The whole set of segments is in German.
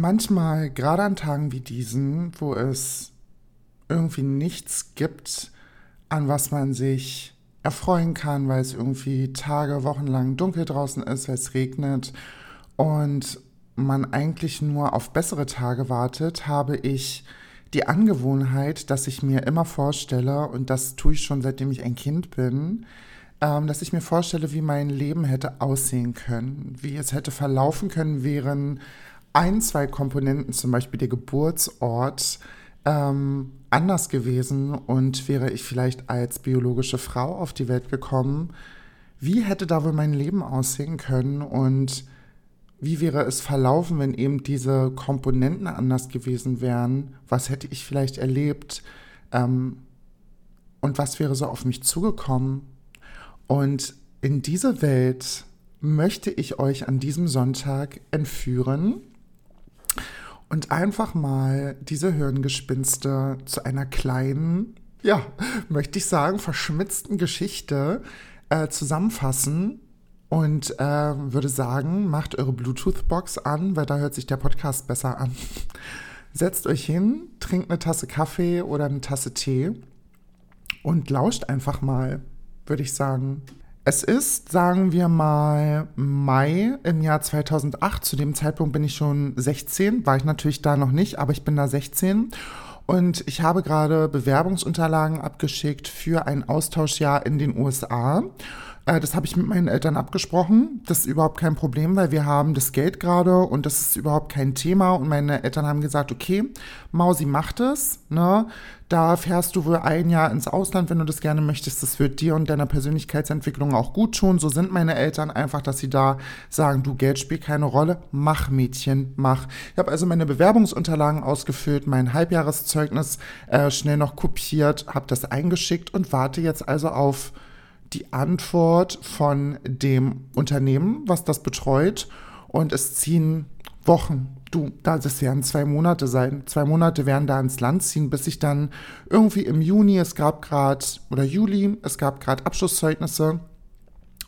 manchmal, gerade an Tagen wie diesen, wo es irgendwie nichts gibt, an was man sich erfreuen kann, weil es irgendwie Tage, Wochen lang dunkel draußen ist, weil es regnet und man eigentlich nur auf bessere Tage wartet, habe ich die Angewohnheit, dass ich mir immer vorstelle, und das tue ich schon seitdem ich ein Kind bin, ähm, dass ich mir vorstelle, wie mein Leben hätte aussehen können, wie es hätte verlaufen können, wären ein, zwei Komponenten, zum Beispiel der Geburtsort, ähm, anders gewesen und wäre ich vielleicht als biologische Frau auf die Welt gekommen, wie hätte da wohl mein Leben aussehen können und wie wäre es verlaufen, wenn eben diese Komponenten anders gewesen wären? Was hätte ich vielleicht erlebt? Ähm, und was wäre so auf mich zugekommen? Und in diese Welt möchte ich euch an diesem Sonntag entführen und einfach mal diese Hirngespinste zu einer kleinen, ja, möchte ich sagen, verschmitzten Geschichte äh, zusammenfassen und äh, würde sagen, macht eure Bluetooth-Box an, weil da hört sich der Podcast besser an. Setzt euch hin, trinkt eine Tasse Kaffee oder eine Tasse Tee und lauscht einfach mal, würde ich sagen. Es ist, sagen wir mal, Mai im Jahr 2008. Zu dem Zeitpunkt bin ich schon 16, war ich natürlich da noch nicht, aber ich bin da 16. Und ich habe gerade Bewerbungsunterlagen abgeschickt für ein Austauschjahr in den USA. Äh, das habe ich mit meinen Eltern abgesprochen. Das ist überhaupt kein Problem, weil wir haben das Geld gerade und das ist überhaupt kein Thema. Und meine Eltern haben gesagt, okay, Mausi macht es. Ne? Da fährst du wohl ein Jahr ins Ausland, wenn du das gerne möchtest. Das wird dir und deiner Persönlichkeitsentwicklung auch gut tun. So sind meine Eltern einfach, dass sie da sagen, du Geld spielt keine Rolle. Mach, Mädchen, mach. Ich habe also meine Bewerbungsunterlagen ausgefüllt, mein Halbjahreszeugnis äh, schnell noch kopiert, habe das eingeschickt und warte jetzt also auf die Antwort von dem Unternehmen, was das betreut. Und es ziehen Wochen, du, das werden zwei Monate sein. Zwei Monate werden da ins Land ziehen, bis ich dann irgendwie im Juni, es gab gerade, oder Juli, es gab gerade Abschlusszeugnisse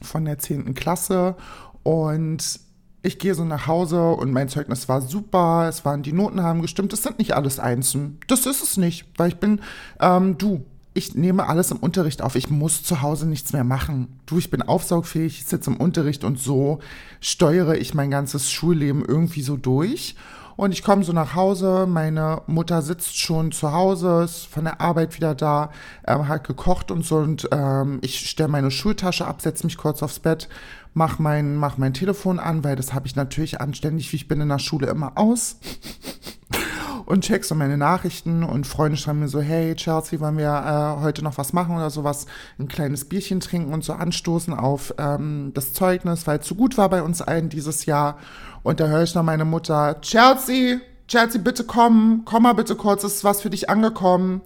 von der 10. Klasse und ich gehe so nach Hause und mein Zeugnis war super, es waren die Noten haben gestimmt, das sind nicht alles Einsen. Das ist es nicht, weil ich bin, ähm, du, ich nehme alles im Unterricht auf. Ich muss zu Hause nichts mehr machen. Du, ich bin aufsaugfähig, ich sitze im Unterricht und so steuere ich mein ganzes Schulleben irgendwie so durch. Und ich komme so nach Hause, meine Mutter sitzt schon zu Hause, ist von der Arbeit wieder da, ähm, hat gekocht und so und ähm, ich stelle meine Schultasche ab, setze mich kurz aufs Bett, mach mein, mach mein Telefon an, weil das habe ich natürlich anständig, wie ich bin in der Schule immer aus und check so meine Nachrichten und Freunde schreiben mir so, hey Chelsea, wollen wir äh, heute noch was machen oder sowas, ein kleines Bierchen trinken und so anstoßen auf ähm, das Zeugnis, weil es so gut war bei uns allen dieses Jahr. Und da höre ich noch meine Mutter, Chelsea, Chelsea, bitte komm, komm mal bitte kurz, ist was für dich angekommen.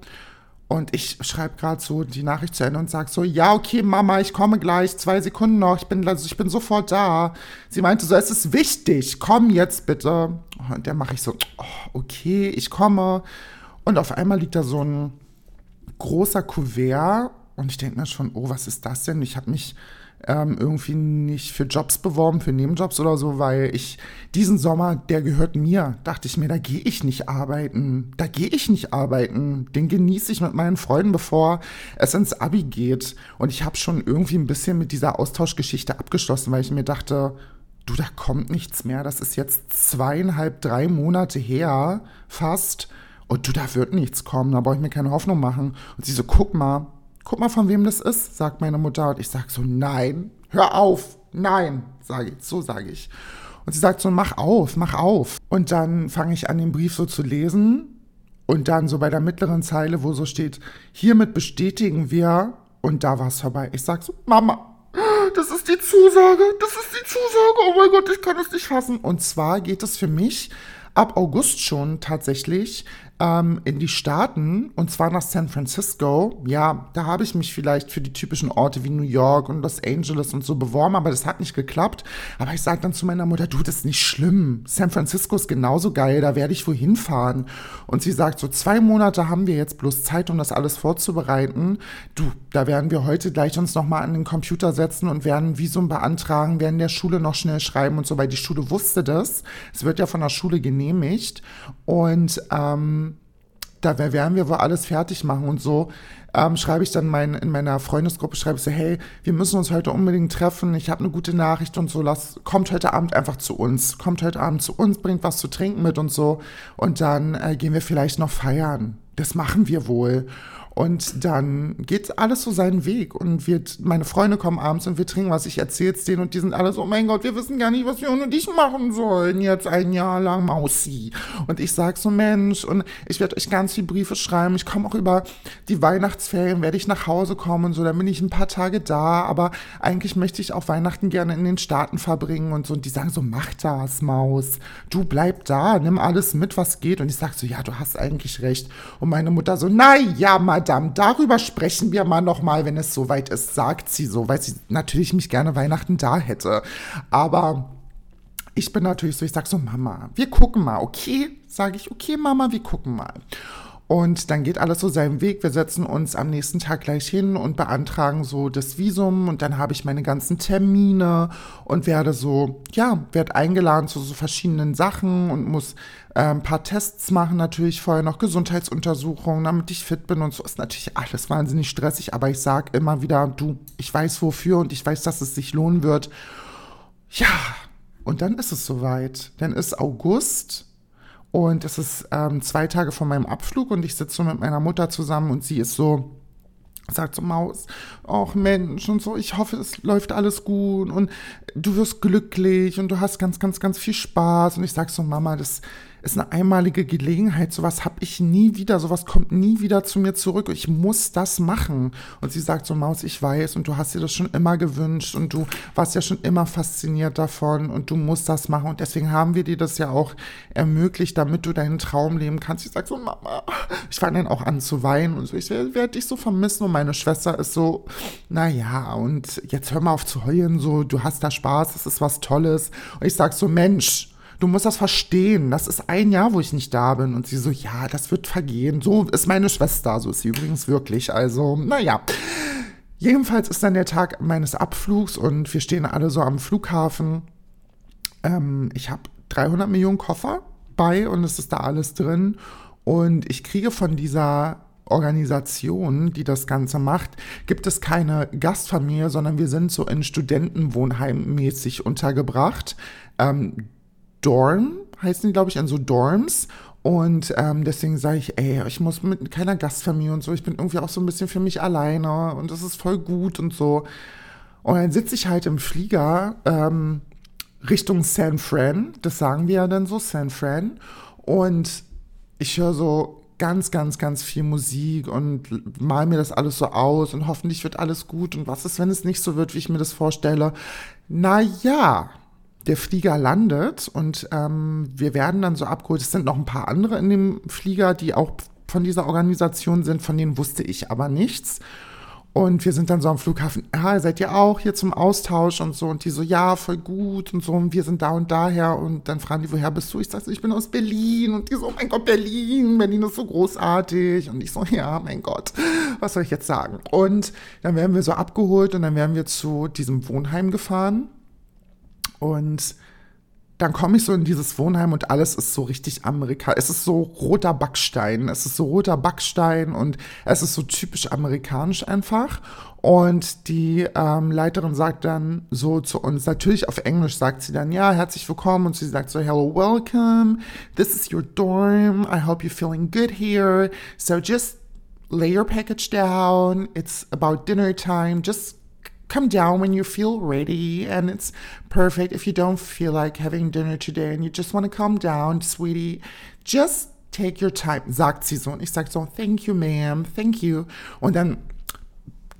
Und ich schreibe gerade so die Nachricht zu Ende und sage so, ja, okay, Mama, ich komme gleich, zwei Sekunden noch, ich bin, also ich bin sofort da. Sie meinte so, es ist wichtig, komm jetzt bitte. Und dann mache ich so, oh, okay, ich komme. Und auf einmal liegt da so ein großer Kuvert und ich denke mir schon, oh, was ist das denn? Ich habe mich ähm, irgendwie nicht für Jobs beworben, für Nebenjobs oder so, weil ich diesen Sommer, der gehört mir, dachte ich mir, da gehe ich nicht arbeiten. Da gehe ich nicht arbeiten. Den genieße ich mit meinen Freunden, bevor es ins Abi geht. Und ich habe schon irgendwie ein bisschen mit dieser Austauschgeschichte abgeschlossen, weil ich mir dachte, du, da kommt nichts mehr. Das ist jetzt zweieinhalb, drei Monate her, fast. Und du, da wird nichts kommen, da brauche ich mir keine Hoffnung machen. Und sie so, guck mal, guck mal, von wem das ist, sagt meine Mutter. Und ich sage so, nein, hör auf, nein, sage ich, so sage ich. Und sie sagt so, mach auf, mach auf. Und dann fange ich an, den Brief so zu lesen. Und dann so bei der mittleren Zeile, wo so steht, hiermit bestätigen wir. Und da war es vorbei. Ich sage so, Mama, das ist die Zusage, das ist die Zusage. Oh mein Gott, ich kann es nicht fassen. Und zwar geht es für mich ab August schon tatsächlich ähm, in die Staaten und zwar nach San Francisco. Ja, da habe ich mich vielleicht für die typischen Orte wie New York und Los Angeles und so beworben, aber das hat nicht geklappt. Aber ich sage dann zu meiner Mutter, du, das ist nicht schlimm. San Francisco ist genauso geil, da werde ich wohin fahren. Und sie sagt, so zwei Monate haben wir jetzt bloß Zeit, um das alles vorzubereiten. Du, da werden wir heute gleich uns nochmal an den Computer setzen und werden Visum beantragen, werden der Schule noch schnell schreiben und so, weil die Schule wusste das. Es wird ja von der Schule genehmigt genehmigt. Und ähm, da werden wir wohl alles fertig machen und so. Ähm, schreibe ich dann mein, in meiner Freundesgruppe, schreibe ich so, hey, wir müssen uns heute unbedingt treffen, ich habe eine gute Nachricht und so, lass, kommt heute Abend einfach zu uns, kommt heute Abend zu uns, bringt was zu trinken mit und so und dann äh, gehen wir vielleicht noch feiern. Das machen wir wohl. Und dann geht alles so seinen Weg und wir, meine Freunde kommen abends und wir trinken was, ich erzähl's denen und die sind alle so, oh mein Gott, wir wissen gar nicht, was wir und ich machen sollen jetzt ein Jahr lang Mausi. Und ich sag so, Mensch, und ich werde euch ganz viele Briefe schreiben, ich komme auch über die Weihnachtsferien, werde ich nach Hause kommen und so, dann bin ich ein paar Tage da, aber eigentlich möchte ich auch Weihnachten gerne in den Staaten verbringen und so. Und die sagen so, mach das, Maus, du bleib da, nimm alles mit, was geht. Und ich sag so, ja, du hast eigentlich recht. Und meine Mutter so, na ja, Madame, darüber sprechen wir mal nochmal, wenn es soweit ist, sagt sie so, weil sie natürlich mich gerne Weihnachten da hätte. Aber ich bin natürlich so, ich sag so, Mama, wir gucken mal, okay? Sage ich, okay, Mama, wir gucken mal. Und dann geht alles so seinen Weg. Wir setzen uns am nächsten Tag gleich hin und beantragen so das Visum. Und dann habe ich meine ganzen Termine und werde so, ja, werde eingeladen zu so verschiedenen Sachen und muss äh, ein paar Tests machen, natürlich vorher noch Gesundheitsuntersuchungen, damit ich fit bin und so. Ist natürlich alles wahnsinnig stressig, aber ich sage immer wieder, du, ich weiß wofür und ich weiß, dass es sich lohnen wird. Ja, und dann ist es soweit. Dann ist August und es ist ähm, zwei Tage vor meinem Abflug und ich sitze so mit meiner Mutter zusammen und sie ist so, sagt so Maus, ach Mensch und so, ich hoffe, es läuft alles gut und du wirst glücklich und du hast ganz, ganz, ganz viel Spaß. Und ich sag so, Mama, das ist eine einmalige Gelegenheit, sowas habe ich nie wieder, sowas kommt nie wieder zu mir zurück. Ich muss das machen. Und sie sagt so, Maus, ich weiß und du hast dir das schon immer gewünscht und du warst ja schon immer fasziniert davon und du musst das machen und deswegen haben wir dir das ja auch ermöglicht, damit du deinen Traum leben kannst. Ich sag so, Mama, ich fange dann auch an zu weinen und so, ich werde dich so vermissen und meine Schwester ist so, naja, und jetzt hör mal auf zu heulen, so, du hast da Spaß, es ist was Tolles. Und ich sag so, Mensch, du musst das verstehen. Das ist ein Jahr, wo ich nicht da bin. Und sie so, ja, das wird vergehen. So ist meine Schwester. So ist sie übrigens wirklich. Also, naja. Jedenfalls ist dann der Tag meines Abflugs und wir stehen alle so am Flughafen. Ähm, ich habe 300 Millionen Koffer bei und es ist da alles drin. Und ich kriege von dieser Organisation, die das Ganze macht, gibt es keine Gastfamilie, sondern wir sind so in Studentenwohnheim mäßig untergebracht. Ähm, Dorm, heißen die, glaube ich, an so Dorms. Und ähm, deswegen sage ich, ey, ich muss mit keiner Gastfamilie und so, ich bin irgendwie auch so ein bisschen für mich alleine und das ist voll gut und so. Und dann sitze ich halt im Flieger ähm, Richtung San Fran, das sagen wir ja dann so, San Fran. Und ich höre so ganz, ganz, ganz viel Musik und mal mir das alles so aus und hoffentlich wird alles gut. Und was ist, wenn es nicht so wird, wie ich mir das vorstelle? Naja, der Flieger landet und ähm, wir werden dann so abgeholt. Es sind noch ein paar andere in dem Flieger, die auch von dieser Organisation sind, von denen wusste ich aber nichts. Und wir sind dann so am Flughafen, ja, seid ihr auch hier zum Austausch und so. Und die so, ja, voll gut und so. Und wir sind da und daher. Und dann fragen die, woher bist du? Ich sag ich bin aus Berlin. Und die so, mein Gott, Berlin, Berlin ist so großartig. Und ich so, ja, mein Gott, was soll ich jetzt sagen? Und dann werden wir so abgeholt und dann werden wir zu diesem Wohnheim gefahren. Und dann komme ich so in dieses Wohnheim und alles ist so richtig Amerika. Es ist so roter Backstein. Es ist so roter Backstein und es ist so typisch amerikanisch einfach. Und die ähm, Leiterin sagt dann so zu uns, natürlich auf Englisch sagt sie dann, ja, herzlich willkommen. Und sie sagt so, hello, welcome. This is your dorm. I hope you're feeling good here. So just lay your package down. It's about dinner time. Just come down when you feel ready and it's perfect if you don't feel like having dinner today and you just want to come down, sweetie. Just take your time, sagt sie so. Und ich sag so, thank you, ma'am, thank you. Und dann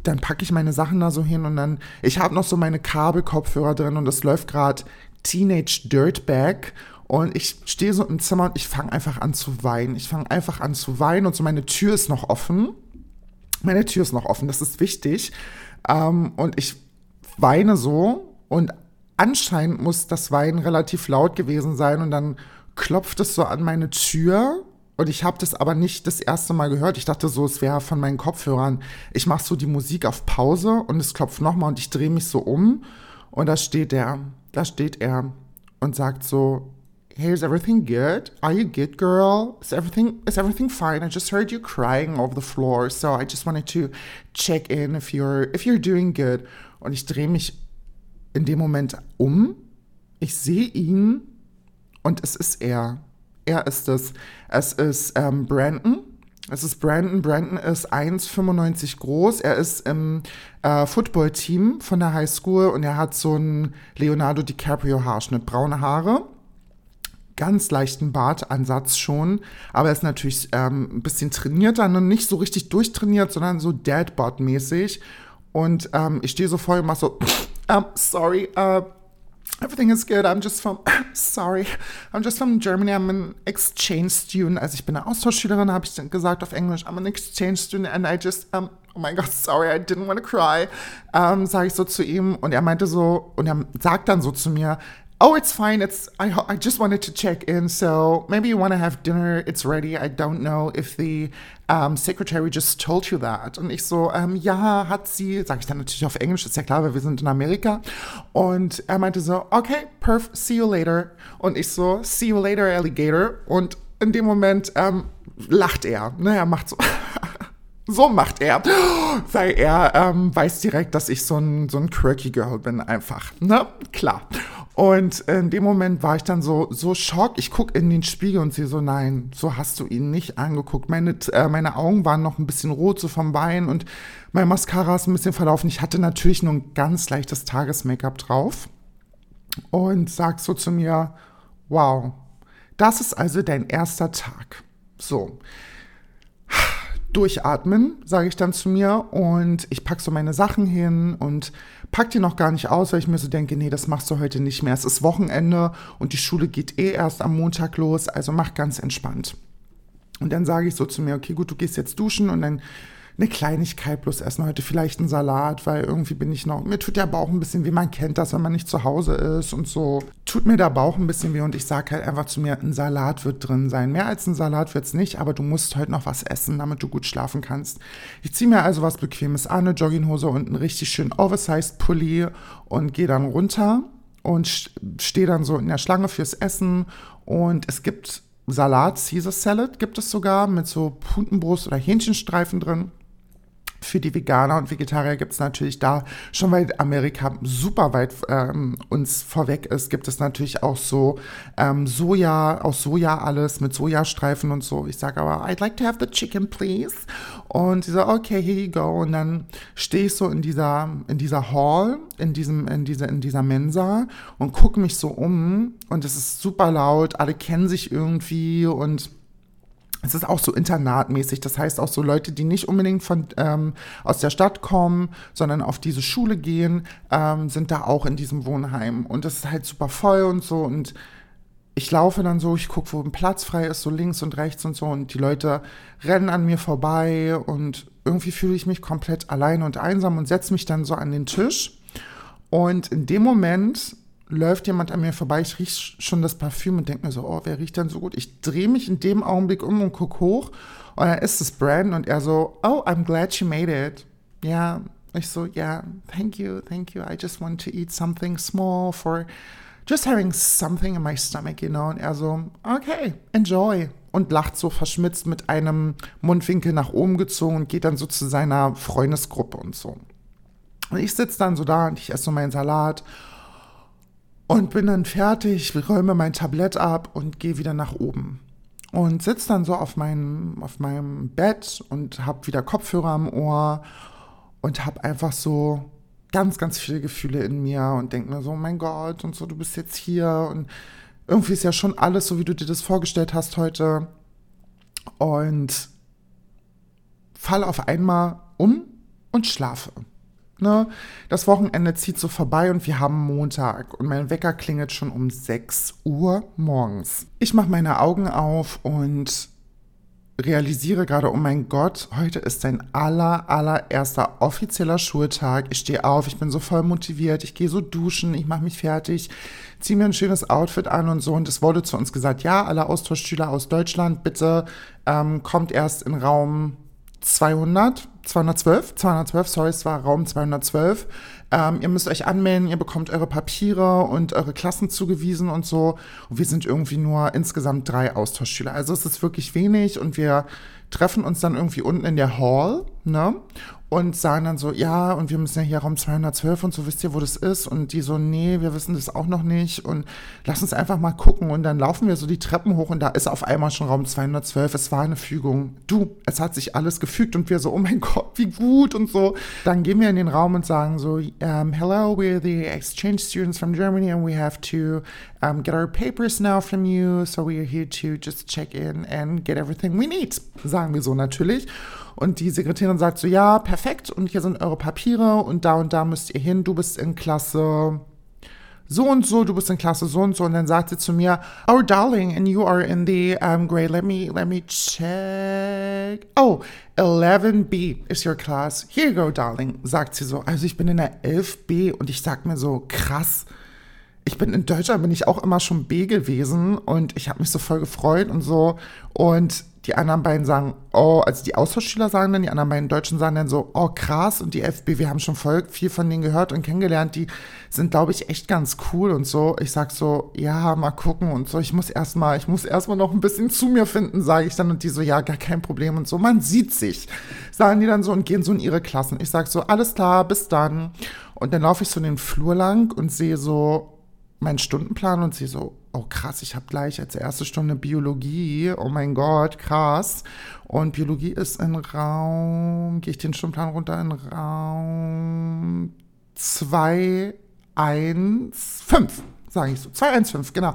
dann packe ich meine Sachen da so hin und dann, ich habe noch so meine Kabelkopfhörer drin und es läuft gerade Teenage Dirtbag und ich stehe so im Zimmer und ich fange einfach an zu weinen. Ich fange einfach an zu weinen und so meine Tür ist noch offen. Meine Tür ist noch offen, das ist wichtig. Ähm, und ich weine so und anscheinend muss das Weinen relativ laut gewesen sein und dann klopft es so an meine Tür und ich habe das aber nicht das erste Mal gehört. Ich dachte so, es wäre von meinen Kopfhörern. Ich mache so die Musik auf Pause und es klopft nochmal und ich drehe mich so um und da steht er, da steht er und sagt so, hey, is everything good? Are you good, girl? Is everything is everything fine? I just heard you crying over the floor, so I just wanted to check in if you're if you're doing good. Und ich drehe mich in dem Moment um. Ich sehe ihn und es ist er. Er ist es. Es ist ähm, Brandon. Es ist Brandon. Brandon ist 1,95 groß. Er ist im äh, Football-Team von der High School und er hat so einen Leonardo DiCaprio-Haarschnitt, braune Haare ganz leichten Bartansatz schon, aber er ist natürlich ähm, ein bisschen trainierter, und nicht so richtig durchtrainiert, sondern so Deadbot-mäßig. Und ähm, ich stehe so vor ihm und mach so, um, sorry, uh, everything is good. I'm just from, sorry, I'm just from Germany. I'm an exchange student. Also ich bin eine Austauschschülerin, habe ich gesagt auf Englisch. I'm an exchange student and I just, um, oh my God, sorry, I didn't want to cry. Um, sage ich so zu ihm und er meinte so, und er sagt dann so zu mir, oh, it's fine. It's I, I just wanted to check in. So maybe you want to have dinner. It's ready. I don't know if the um, secretary just told you that. Und ich so, ähm, ja, hat sie, sage ich dann natürlich auf Englisch, ist ja klar, weil wir sind in Amerika. Und er meinte so, okay, perf, see you later. Und ich so, see you later, Alligator. Und in dem Moment ähm, lacht er. Ne, er macht so. So macht er, weil er ähm, weiß direkt, dass ich so ein, so ein quirky Girl bin, einfach. Ne? Klar. Und in dem Moment war ich dann so, so schock. Ich gucke in den Spiegel und sehe so, nein, so hast du ihn nicht angeguckt. Meine, äh, meine Augen waren noch ein bisschen rot, so vom Bein und mein Mascara ist ein bisschen verlaufen. Ich hatte natürlich nur ein ganz leichtes Tages-Make-up drauf und sag so zu mir, wow, das ist also dein erster Tag. So durchatmen, sage ich dann zu mir und ich packe so meine Sachen hin und pack die noch gar nicht aus, weil ich mir so denke, nee, das machst du heute nicht mehr. Es ist Wochenende und die Schule geht eh erst am Montag los, also mach ganz entspannt. Und dann sage ich so zu mir, okay, gut, du gehst jetzt duschen und dann eine Kleinigkeit bloß essen. Heute vielleicht einen Salat, weil irgendwie bin ich noch, mir tut der Bauch ein bisschen weh. Man kennt das, wenn man nicht zu Hause ist und so. Tut mir der Bauch ein bisschen weh und ich sage halt einfach zu mir, ein Salat wird drin sein. Mehr als ein Salat wird es nicht, aber du musst heute noch was essen, damit du gut schlafen kannst. Ich ziehe mir also was Bequemes an, eine Jogginghose und einen richtig schönen Oversized Pulli und gehe dann runter und stehe dann so in der Schlange fürs Essen und es gibt Salat, Caesar Salad gibt es sogar mit so Putenbrust oder Hähnchenstreifen drin für die Veganer und Vegetarier gibt es natürlich da, schon weil Amerika super weit ähm, uns vorweg ist, gibt es natürlich auch so ähm, Soja, aus Soja alles mit Sojastreifen und so. Ich sage aber, I'd like to have the chicken, please. Und sie so, okay, here you go. Und dann stehe ich so in dieser, in dieser Hall, in diesem, in dieser, in dieser Mensa und gucke mich so um und es ist super laut, alle kennen sich irgendwie und es ist auch so internatmäßig, das heißt auch so Leute, die nicht unbedingt von, ähm, aus der Stadt kommen, sondern auf diese Schule gehen, ähm, sind da auch in diesem Wohnheim. Und es ist halt super voll und so. Und ich laufe dann so, ich gucke, wo ein Platz frei ist, so links und rechts und so. Und die Leute rennen an mir vorbei und irgendwie fühle ich mich komplett allein und einsam und setze mich dann so an den Tisch. Und in dem Moment läuft jemand an mir vorbei, ich rieche schon das Parfüm und denke mir so, oh, wer riecht denn so gut? Ich drehe mich in dem Augenblick um und gucke hoch und dann ist es Brandon und er so, oh, I'm glad she made it. Ja, ich so, ja, yeah, thank you, thank you. I just want to eat something small for just having something in my stomach, you know. Und er so, okay, enjoy. Und lacht so verschmitzt mit einem Mundwinkel nach oben gezogen und geht dann so zu seiner Freundesgruppe und so. Und ich sitze dann so da und ich esse so meinen Salat und bin dann fertig, räume mein Tablett ab und gehe wieder nach oben. Und sitze dann so auf meinem, auf meinem Bett und habe wieder Kopfhörer am Ohr und habe einfach so ganz, ganz viele Gefühle in mir und denke mir so, mein Gott, und so, du bist jetzt hier und irgendwie ist ja schon alles so, wie du dir das vorgestellt hast heute. Und falle auf einmal um und schlafe. Ne? Das Wochenende zieht so vorbei und wir haben Montag und mein Wecker klingelt schon um 6 Uhr morgens. Ich mache meine Augen auf und realisiere gerade, oh mein Gott, heute ist dein aller, allererster offizieller Schultag. Ich stehe auf, ich bin so voll motiviert, ich gehe so duschen, ich mache mich fertig, ziehe mir ein schönes Outfit an und so. Und es wurde zu uns gesagt, ja, alle Austauschschüler aus Deutschland, bitte ähm, kommt erst in Raum 200, 212, 212, sorry, es war Raum 212. ähm, ihr müsst euch anmelden, ihr bekommt eure Papiere und eure Klassen zugewiesen und so. Und wir sind irgendwie nur insgesamt drei Austauschschüler. Also es ist wirklich wenig und wir treffen uns dann irgendwie unten in der Hall, ne? Und sagen dann so, ja, und wir müssen ja hier Raum 212 und so, wisst ihr, wo das ist? Und die so, nee, wir wissen das auch noch nicht und lass uns einfach mal gucken. Und dann laufen wir so die Treppen hoch und da ist auf einmal schon Raum 212. Es war eine Fügung. Du, es hat sich alles gefügt und wir so, oh mein Gott, wie gut und so. Dann gehen wir in den Raum und sagen so, um, hello, we're the exchange students from Germany and we have to um, get our papers now from you. So we are here to just check in and get everything we need. Sagen wir so natürlich. Und die Sekretärin sagt so, ja, perfekt, und hier sind eure Papiere und da und da müsst ihr hin, du bist in Klasse so und so, du bist in Klasse so und so. Und dann sagt sie zu mir, oh darling, and you are in the um, grade, let me, let me check. Oh, 11b is your class. Here you go, darling, sagt sie so. Also ich bin in der 11b und ich sag mir so, krass, ich bin in Deutschland, bin ich auch immer schon B gewesen und ich habe mich so voll gefreut und so. Und die anderen beiden sagen, oh, also die Austauschschüler sagen dann, die anderen beiden Deutschen sagen dann so, oh krass, und die FB, wir haben schon voll viel von denen gehört und kennengelernt, die sind, glaube ich, echt ganz cool und so. Ich sag so, ja, mal gucken und so, ich muss erstmal, ich muss erstmal noch ein bisschen zu mir finden, sage ich dann, und die so, ja, gar kein Problem und so, man sieht sich, sagen die dann so und gehen so in ihre Klassen. Ich sag so, alles klar, bis dann. Und dann laufe ich so den Flur lang und sehe so, meinen Stundenplan und sie so, oh krass, ich habe gleich als erste Stunde Biologie, oh mein Gott, krass. Und Biologie ist in Raum, gehe ich den Stundenplan runter in Raum 2, 1, 5 sage ich so. 215, genau.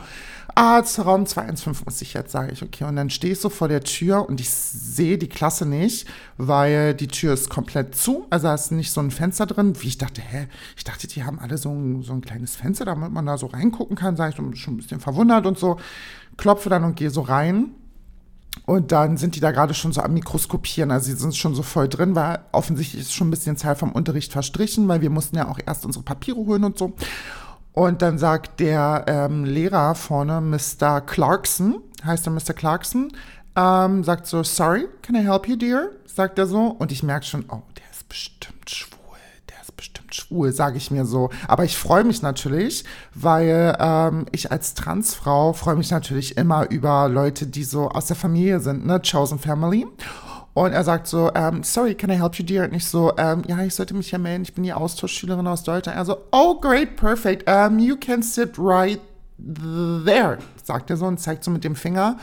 Arztraum 215 muss ich jetzt, sage ich, okay. Und dann stehe ich so vor der Tür und ich sehe die Klasse nicht, weil die Tür ist komplett zu. Also da ist nicht so ein Fenster drin. Wie ich dachte, hä? Ich dachte, die haben alle so ein, so ein kleines Fenster, damit man da so reingucken kann, sage ich, schon ein bisschen verwundert und so. Klopfe dann und gehe so rein. Und dann sind die da gerade schon so am Mikroskopieren. Also sie sind schon so voll drin, weil offensichtlich ist schon ein bisschen Zeit vom Unterricht verstrichen, weil wir mussten ja auch erst unsere Papiere holen und so. Und dann sagt der ähm, Lehrer vorne, Mr. Clarkson, heißt er Mr. Clarkson, ähm, sagt so, sorry, can I help you, dear? Sagt er so. Und ich merke schon, oh, der ist bestimmt schwul, der ist bestimmt schwul, sage ich mir so. Aber ich freue mich natürlich, weil ähm, ich als Transfrau freue mich natürlich immer über Leute, die so aus der Familie sind, ne, Chosen Family. Und er sagt so, um, sorry, can I help you, dear? Und ich so, um, ja, ich sollte mich ja melden, ich bin die Austauschschülerin aus Deutschland. Er so, oh, great, perfect, um, you can sit right there, sagt er so und zeigt so mit dem Finger.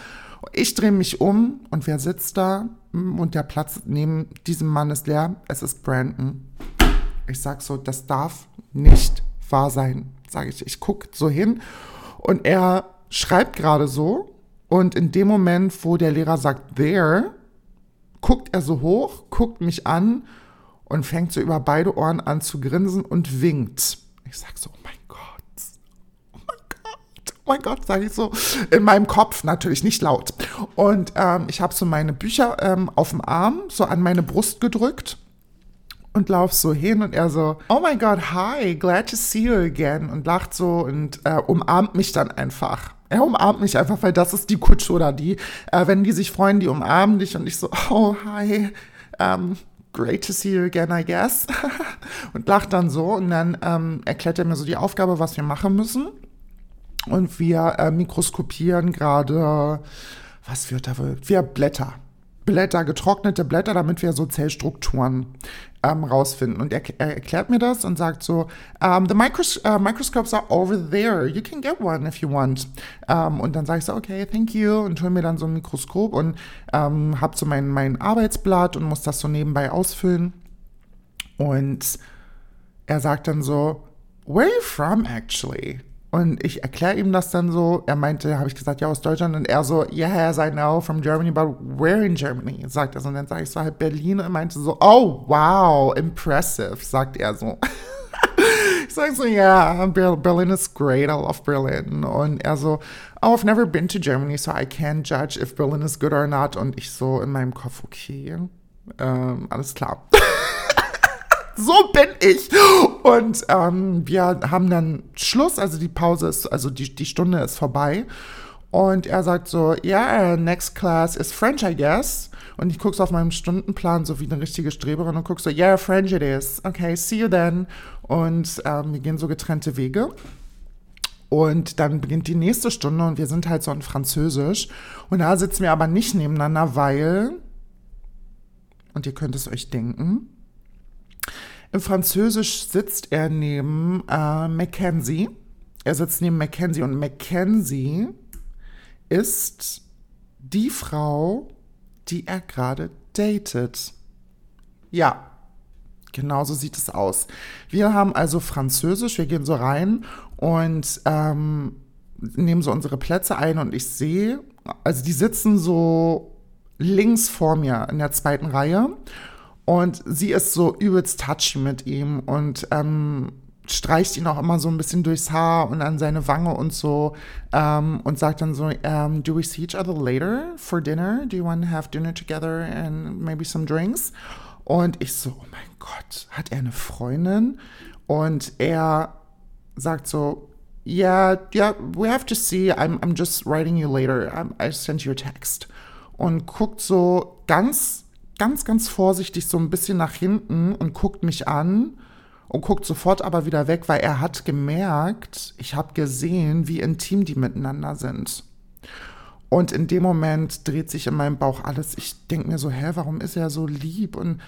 Ich drehe mich um und wer sitzt da? Und der Platz neben diesem Mann ist leer. Es ist Brandon. Ich sag so, das darf nicht wahr sein, sage ich. Ich gucke so hin und er schreibt gerade so. Und in dem Moment, wo der Lehrer sagt, there, guckt er so hoch, guckt mich an und fängt so über beide Ohren an zu grinsen und winkt. Ich sag so, oh mein Gott, oh mein Gott, oh mein Gott, sage ich so in meinem Kopf, natürlich nicht laut. Und ähm, ich habe so meine Bücher ähm, auf dem Arm, so an meine Brust gedrückt und lauf so hin und er so, oh my God, hi, glad to see you again und lacht so und äh, umarmt mich dann einfach. Er umarmt mich einfach, weil das ist die Kultur die, äh, wenn die sich freuen, die umarmen dich und ich so, oh, hi, um, great to see you again, I guess. und lacht dann so und dann ähm, erklärt er mir so die Aufgabe, was wir machen müssen. Und wir äh, mikroskopieren gerade, was wird da wohl? Wir Blätter. Blätter, getrocknete Blätter, damit wir so Zellstrukturen ähm, rausfinden. Und er, er, erklärt mir das und sagt so, um, the micros uh, microscopes are over there. You can get one if you want. Um, und dann sage ich so, okay, thank you. Und hole mir dann so ein Mikroskop und ähm, habe so mein, mein Arbeitsblatt und muss das so nebenbei ausfüllen. Und er sagt dann so, where are you from actually? Und ich erkläre ihm das dann so. Er meinte, habe ich gesagt, ja, aus Deutschland. Und er so, yes, I know, from Germany, but where in Germany? Sagt er so. Und dann sage ich so, halt Berlin. Und meinte so, oh, wow, impressive, sagt er so. ich sage so, yeah, Berlin is great, I love Berlin. Und er so, oh, I've never been to Germany, so I can't judge if Berlin is good or not. Und ich so in meinem Kopf, okay, ähm, alles klar. So bin ich. Und ähm, wir haben dann Schluss, also die Pause ist, also die, die Stunde ist vorbei. Und er sagt so, yeah, next class is French, I guess. Und ich gucke so auf meinem Stundenplan, so wie eine richtige Streberin und gucke so, yeah, French it is. Okay, see you then. Und ähm, wir gehen so getrennte Wege. Und dann beginnt die nächste Stunde und wir sind halt so in Französisch. Und da sitzen wir aber nicht nebeneinander, weil, und ihr könnt es euch denken, im Französisch sitzt er neben äh, Mackenzie. Er sitzt neben Mackenzie und Mackenzie ist die Frau, die er gerade datet. Ja, genau so sieht es aus. Wir haben also Französisch, wir gehen so rein und ähm, nehmen so unsere Plätze ein und ich sehe, also die sitzen so links vor mir in der zweiten Reihe und sie ist so übelst touchy mit ihm und ähm, streicht ihn auch immer so ein bisschen durchs Haar und an seine Wange und so ähm, und sagt dann so, um, ähm, do we see each other later for dinner? Do you want to have dinner together and maybe some drinks? Und ich so, oh mein Gott, hat er eine Freundin? Und er sagt so, yeah, yeah, we have to see, I'm, I'm just writing you later, I'm, I sent you a text. Und guckt so ganz ganz, ganz vorsichtig so ein bisschen nach hinten und guckt mich an und guckt sofort aber wieder weg, weil er hat gemerkt, ich habe gesehen, wie intim die miteinander sind. Und in dem Moment dreht sich in meinem Bauch alles. Ich denke mir so, hä, warum ist er so lieb? Und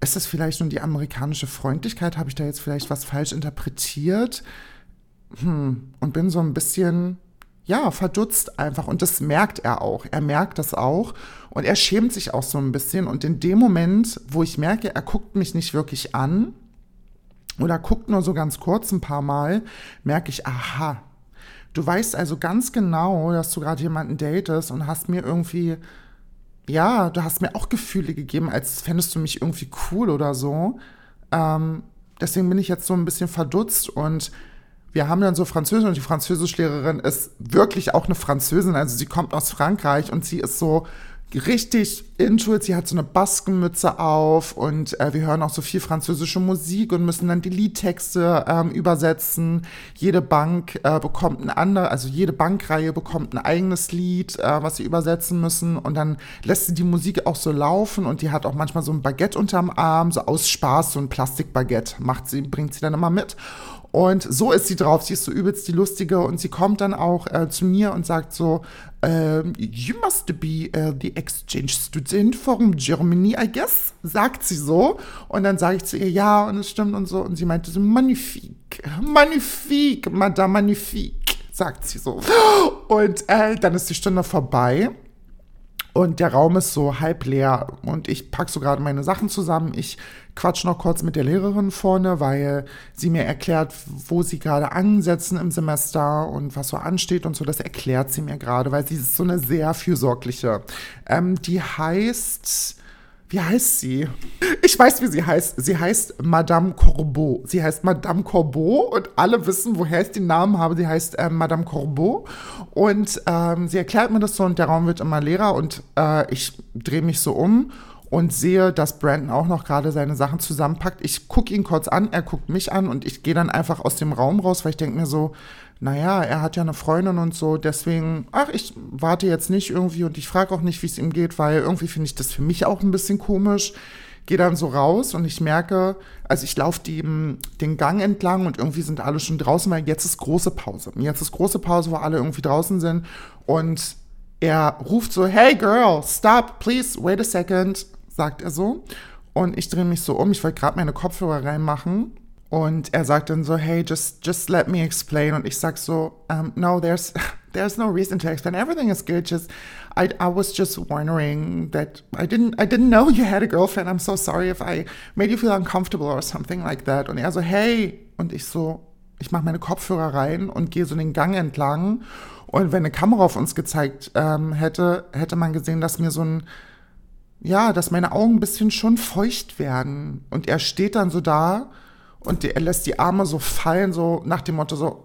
ist das vielleicht nur die amerikanische Freundlichkeit? Habe ich da jetzt vielleicht was falsch interpretiert? Hm. Und bin so ein bisschen ja, verdutzt einfach. Und das merkt er auch. Er merkt das auch. Und er schämt sich auch so ein bisschen. Und in dem Moment, wo ich merke, er guckt mich nicht wirklich an oder guckt nur so ganz kurz ein paar Mal, merke ich, aha, du weißt also ganz genau, dass du gerade jemanden datest und hast mir irgendwie, ja, du hast mir auch Gefühle gegeben, als fändest du mich irgendwie cool oder so. Ähm, deswegen bin ich jetzt so ein bisschen verdutzt und wir haben dann so Französisch und die Französischlehrerin ist wirklich auch eine Französin, also sie kommt aus Frankreich und sie ist so richtig into it. Sie hat so eine Baskenmütze auf und äh, wir hören auch so viel französische Musik und müssen dann die Liedtexte ähm, übersetzen. Jede Bank äh, bekommt ein anderes, also jede Bankreihe bekommt ein eigenes Lied, äh, was sie übersetzen müssen und dann lässt sie die Musik auch so laufen und die hat auch manchmal so ein Baguette unterm Arm, so aus Spaß, so ein Plastikbaguette macht sie, bringt sie dann immer mit. Und so ist sie drauf. Sie ist so übelst die Lustige und sie kommt dann auch äh, zu mir und sagt so, uh, you must be uh, the exchange student from Germany, I guess, sagt sie so. Und dann sage ich zu ihr, ja, und es stimmt und so. Und sie meinte so, magnifique, magnifique, Madame magnifique, sagt sie so. Und äh, dann ist die Stunde vorbei. Und der Raum ist so halb leer und ich packe so gerade meine Sachen zusammen. Ich quatsch noch kurz mit der Lehrerin vorne, weil sie mir erklärt, wo sie gerade ansetzen im Semester und was so ansteht und so. Das erklärt sie mir gerade, weil sie ist so eine sehr fürsorgliche. Ähm, die heißt wie heißt sie? Ich weiß, wie sie heißt. Sie heißt Madame Corbeau. Sie heißt Madame Corbeau und alle wissen, woher ich den Namen habe. Sie heißt äh, Madame Corbeau und ähm, sie erklärt mir das so und der Raum wird immer leerer und äh, ich drehe mich so um und sehe, dass Brandon auch noch gerade seine Sachen zusammenpackt. Ich gucke ihn kurz an, er guckt mich an und ich gehe dann einfach aus dem Raum raus, weil ich denke mir so, naja, er hat ja eine Freundin und so, deswegen, ach, ich warte jetzt nicht irgendwie und ich frage auch nicht, wie es ihm geht, weil irgendwie finde ich das für mich auch ein bisschen komisch. Gehe dann so raus und ich merke, also ich laufe den Gang entlang und irgendwie sind alle schon draußen, weil jetzt ist große Pause. Jetzt ist große Pause, wo alle irgendwie draußen sind und er ruft so, hey girl, stop, please, wait a second, sagt er so. Und ich drehe mich so um, ich wollte gerade meine Kopfhörer reinmachen und er sagt dann so, hey, just, just let me explain. Und ich sag so, um, no, there's, there's no reason to explain. Everything is good. Just, I, I was just wondering that I didn't, I didn't know you had a girlfriend. I'm so sorry if I made you feel uncomfortable or something like that. Und er so, hey. Und ich so, ich mache meine Kopfhörer rein und gehe so den Gang entlang. Und wenn eine Kamera auf uns gezeigt ähm, hätte, hätte man gesehen, dass mir so ein, ja, dass meine Augen ein bisschen schon feucht werden. Und er steht dann so da und er lässt die Arme so fallen, so nach dem Motto so,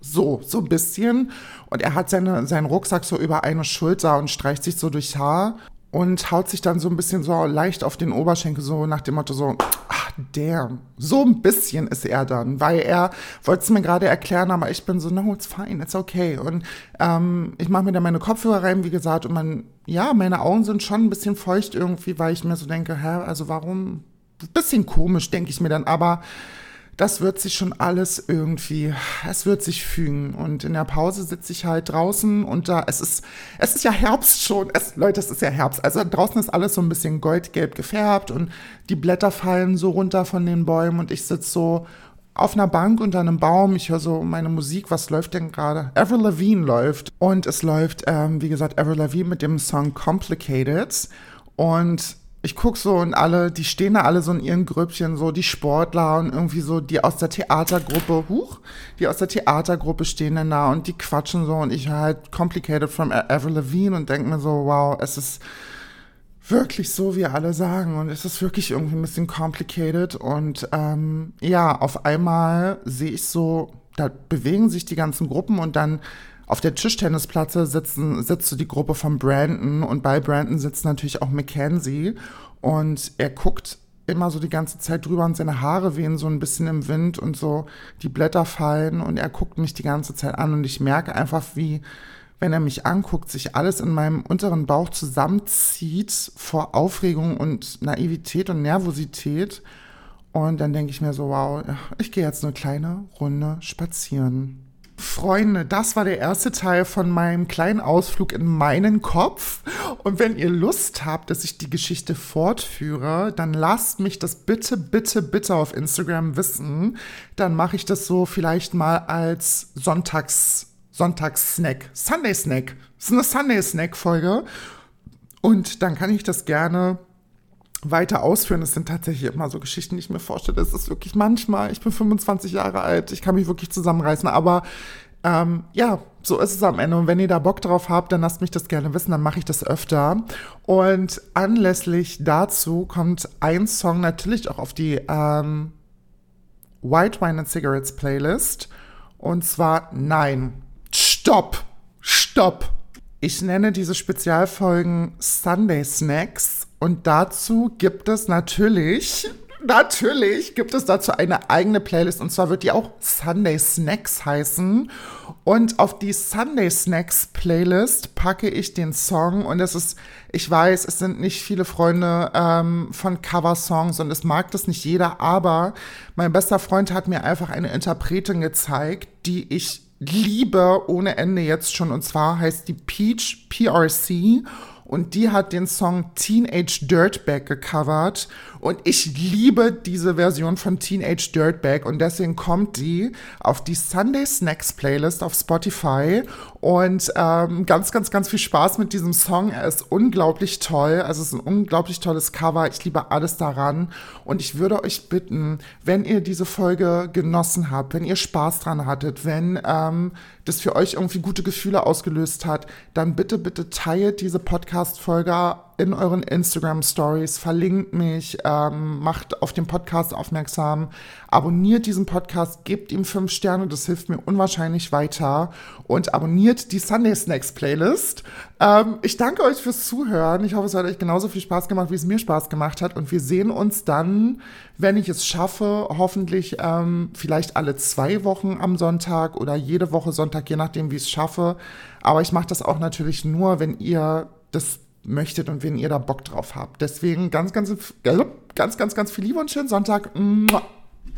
so, so ein bisschen. Und er hat seine, seinen Rucksack so über eine Schulter und streicht sich so durchs Haar und haut sich dann so ein bisschen so leicht auf den Oberschenkel, so nach dem Motto so, ah, damn. So ein bisschen ist er dann, weil er wollte es mir gerade erklären, aber ich bin so, no, it's fine, it's okay. Und ähm, ich mache mir dann meine Kopfhörer rein, wie gesagt, und man, ja, meine Augen sind schon ein bisschen feucht irgendwie, weil ich mir so denke, hä, also warum? Bisschen komisch, denke ich mir dann, aber das wird sich schon alles irgendwie, es wird sich fügen. Und in der Pause sitze ich halt draußen und da, es ist, es ist ja Herbst schon. Es, Leute, es ist ja Herbst. Also draußen ist alles so ein bisschen goldgelb gefärbt und die Blätter fallen so runter von den Bäumen und ich sitze so auf einer Bank unter einem Baum. Ich höre so meine Musik. Was läuft denn gerade? Avril Lavigne läuft. Und es läuft, ähm, wie gesagt, Avril Lavigne mit dem Song Complicated. Und ich guck so und alle, die stehen da alle so in ihren Grüppchen, so die Sportler und irgendwie so die aus der Theatergruppe, huch, die aus der Theatergruppe stehen dann da und die quatschen so und ich halt Complicated from Avril Lavigne und denke mir so, wow, es ist wirklich so, wie alle sagen und es ist wirklich irgendwie ein bisschen complicated und ähm, ja, auf einmal sehe ich so, da bewegen sich die ganzen Gruppen und dann auf der Tischtennisplatte sitzen, sitzt die Gruppe von Brandon und bei Brandon sitzt natürlich auch Mackenzie und er guckt immer so die ganze Zeit drüber und seine Haare wehen so ein bisschen im Wind und so die Blätter fallen und er guckt mich die ganze Zeit an und ich merke einfach, wie, wenn er mich anguckt, sich alles in meinem unteren Bauch zusammenzieht vor Aufregung und Naivität und Nervosität. Und dann denke ich mir so, wow, ich gehe jetzt eine kleine Runde spazieren. Freunde, das war der erste Teil von meinem kleinen Ausflug in meinen Kopf. Und wenn ihr Lust habt, dass ich die Geschichte fortführe, dann lasst mich das bitte, bitte, bitte auf Instagram wissen. Dann mache ich das so vielleicht mal als Sonntags, Sonntagssnack, Sunday Snack. Das ist eine Sunday Snack Folge. Und dann kann ich das gerne weiter ausführen. Es sind tatsächlich immer so Geschichten, die ich mir vorstelle. Es ist wirklich manchmal, ich bin 25 Jahre alt, ich kann mich wirklich zusammenreißen, aber ähm, ja, so ist es am Ende. Und wenn ihr da Bock drauf habt, dann lasst mich das gerne wissen, dann mache ich das öfter. Und anlässlich dazu kommt ein Song natürlich auch auf die ähm, White Wine and Cigarettes Playlist. Und zwar Nein. Stopp! Stopp! Ich nenne diese Spezialfolgen Sunday Snacks und dazu gibt es natürlich, natürlich gibt es dazu eine eigene Playlist. Und zwar wird die auch Sunday Snacks heißen. Und auf die Sunday Snacks Playlist packe ich den Song. Und es ist, ich weiß, es sind nicht viele Freunde ähm, von Cover-Songs und es mag das nicht jeder, aber mein bester Freund hat mir einfach eine Interpretin gezeigt, die ich liebe ohne Ende jetzt schon. Und zwar heißt die Peach PRC und die hat den Song Teenage Dirtbag gecovert und ich liebe diese Version von Teenage Dirtbag und deswegen kommt die auf die Sunday Snacks Playlist auf Spotify und ähm, ganz, ganz, ganz viel Spaß mit diesem Song. Er ist unglaublich toll, also es ist ein unglaublich tolles Cover. Ich liebe alles daran und ich würde euch bitten, wenn ihr diese Folge genossen habt, wenn ihr Spaß dran hattet, wenn ähm, das für euch irgendwie gute Gefühle ausgelöst hat, dann bitte, bitte teilt diese Podcast-Folge in euren Instagram Stories, verlinkt mich, ähm, macht auf den Podcast aufmerksam, abonniert diesen Podcast, gebt ihm fünf Sterne, das hilft mir unwahrscheinlich weiter und abonniert die Sunday Snacks Playlist. Ähm, ich danke euch fürs Zuhören. Ich hoffe, es hat euch genauso viel Spaß gemacht, wie es mir Spaß gemacht hat und wir sehen uns dann, wenn ich es schaffe, hoffentlich ähm, vielleicht alle zwei Wochen am Sonntag oder jede Woche Sonntag, je nachdem, wie ich es schaffe. Aber ich mache das auch natürlich nur, wenn ihr das möchtet und wenn ihr da Bock drauf habt. Deswegen ganz, ganz, ganz, ganz, ganz viel Liebe und schönen Sonntag.